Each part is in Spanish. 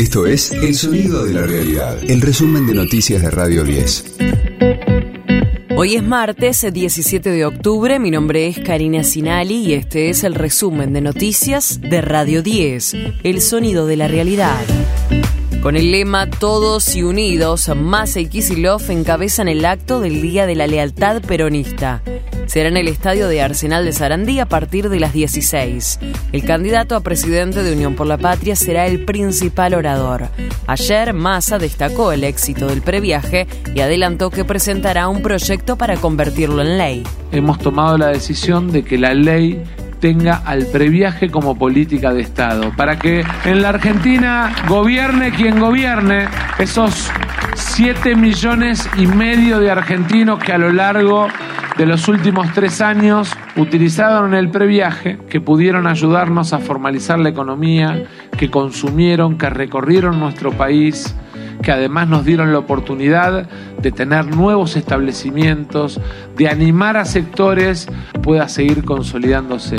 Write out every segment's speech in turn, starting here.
Esto es El Sonido de la Realidad, el resumen de noticias de Radio 10. Hoy es martes 17 de octubre, mi nombre es Karina Sinali y este es el resumen de noticias de Radio 10, El Sonido de la Realidad. Con el lema Todos y Unidos, Massa y Kisilov encabezan el acto del Día de la Lealtad Peronista. Será en el estadio de Arsenal de Sarandí a partir de las 16. El candidato a presidente de Unión por la Patria será el principal orador. Ayer Massa destacó el éxito del previaje y adelantó que presentará un proyecto para convertirlo en ley. Hemos tomado la decisión de que la ley tenga al previaje como política de Estado, para que en la Argentina gobierne quien gobierne, esos 7 millones y medio de argentinos que a lo largo de los últimos tres años utilizaron el previaje, que pudieron ayudarnos a formalizar la economía, que consumieron, que recorrieron nuestro país, que además nos dieron la oportunidad de tener nuevos establecimientos, de animar a sectores pueda seguir consolidándose.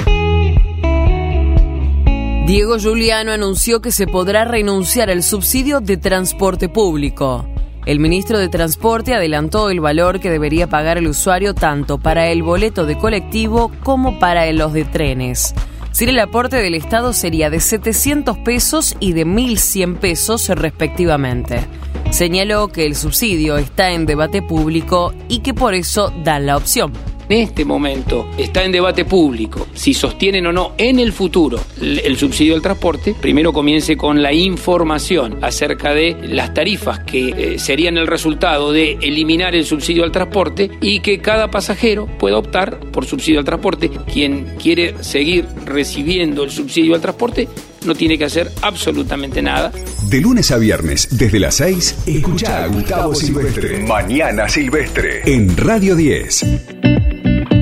Diego Giuliano anunció que se podrá renunciar al subsidio de transporte público. El ministro de Transporte adelantó el valor que debería pagar el usuario tanto para el boleto de colectivo como para los de trenes. Si el aporte del Estado sería de 700 pesos y de 1.100 pesos respectivamente. Señaló que el subsidio está en debate público y que por eso dan la opción este momento está en debate público si sostienen o no en el futuro el subsidio al transporte, primero comience con la información acerca de las tarifas que eh, serían el resultado de eliminar el subsidio al transporte y que cada pasajero pueda optar por subsidio al transporte. Quien quiere seguir recibiendo el subsidio al transporte no tiene que hacer absolutamente nada. De lunes a viernes, desde las 6, escucha a Gustavo Silvestre. Mañana Silvestre. En Radio 10.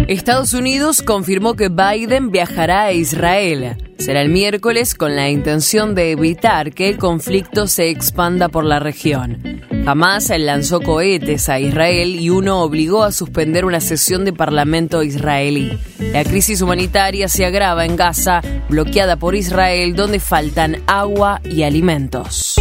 Estados Unidos confirmó que Biden viajará a Israel. Será el miércoles con la intención de evitar que el conflicto se expanda por la región. Hamas lanzó cohetes a Israel y uno obligó a suspender una sesión de parlamento israelí. La crisis humanitaria se agrava en Gaza, bloqueada por Israel, donde faltan agua y alimentos.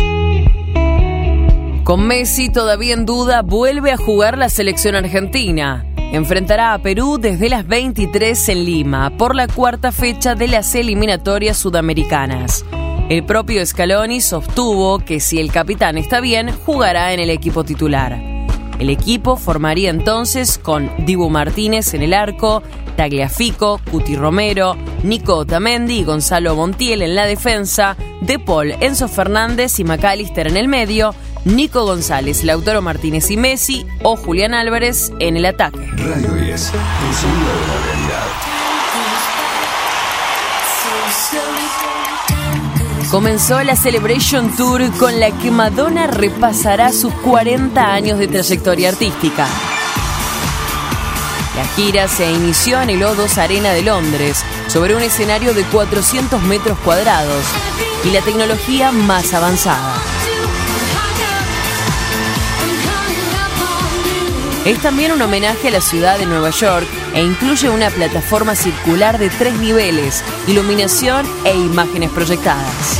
Con Messi todavía en duda, vuelve a jugar la selección argentina enfrentará a Perú desde las 23 en Lima por la cuarta fecha de las eliminatorias sudamericanas. El propio Scaloni sostuvo que si el capitán está bien, jugará en el equipo titular. El equipo formaría entonces con Dibu Martínez en el arco, Tagliafico, Cuti Romero, Nico Otamendi y Gonzalo Montiel en la defensa, De Paul, Enzo Fernández y McAllister en el medio, Nico González, Lautaro Martínez y Messi o Julián Álvarez en el ataque. Radio 10, el sonido de la realidad. Comenzó la Celebration Tour con la que Madonna repasará sus 40 años de trayectoria artística. La gira se inició en el O2 Arena de Londres, sobre un escenario de 400 metros cuadrados y la tecnología más avanzada. Es también un homenaje a la ciudad de Nueva York e incluye una plataforma circular de tres niveles, iluminación e imágenes proyectadas.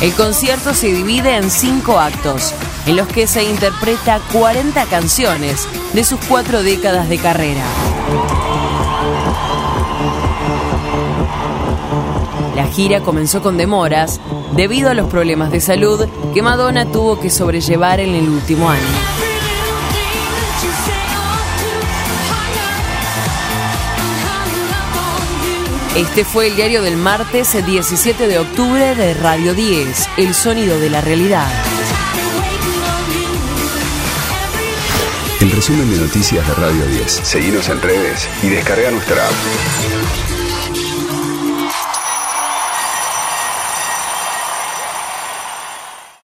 El concierto se divide en cinco actos, en los que se interpreta 40 canciones de sus cuatro décadas de carrera. Gira comenzó con demoras debido a los problemas de salud que Madonna tuvo que sobrellevar en el último año. Este fue el diario del martes 17 de octubre de Radio 10, El Sonido de la Realidad. El resumen de noticias de Radio 10. Seguimos en redes y descarga nuestra app.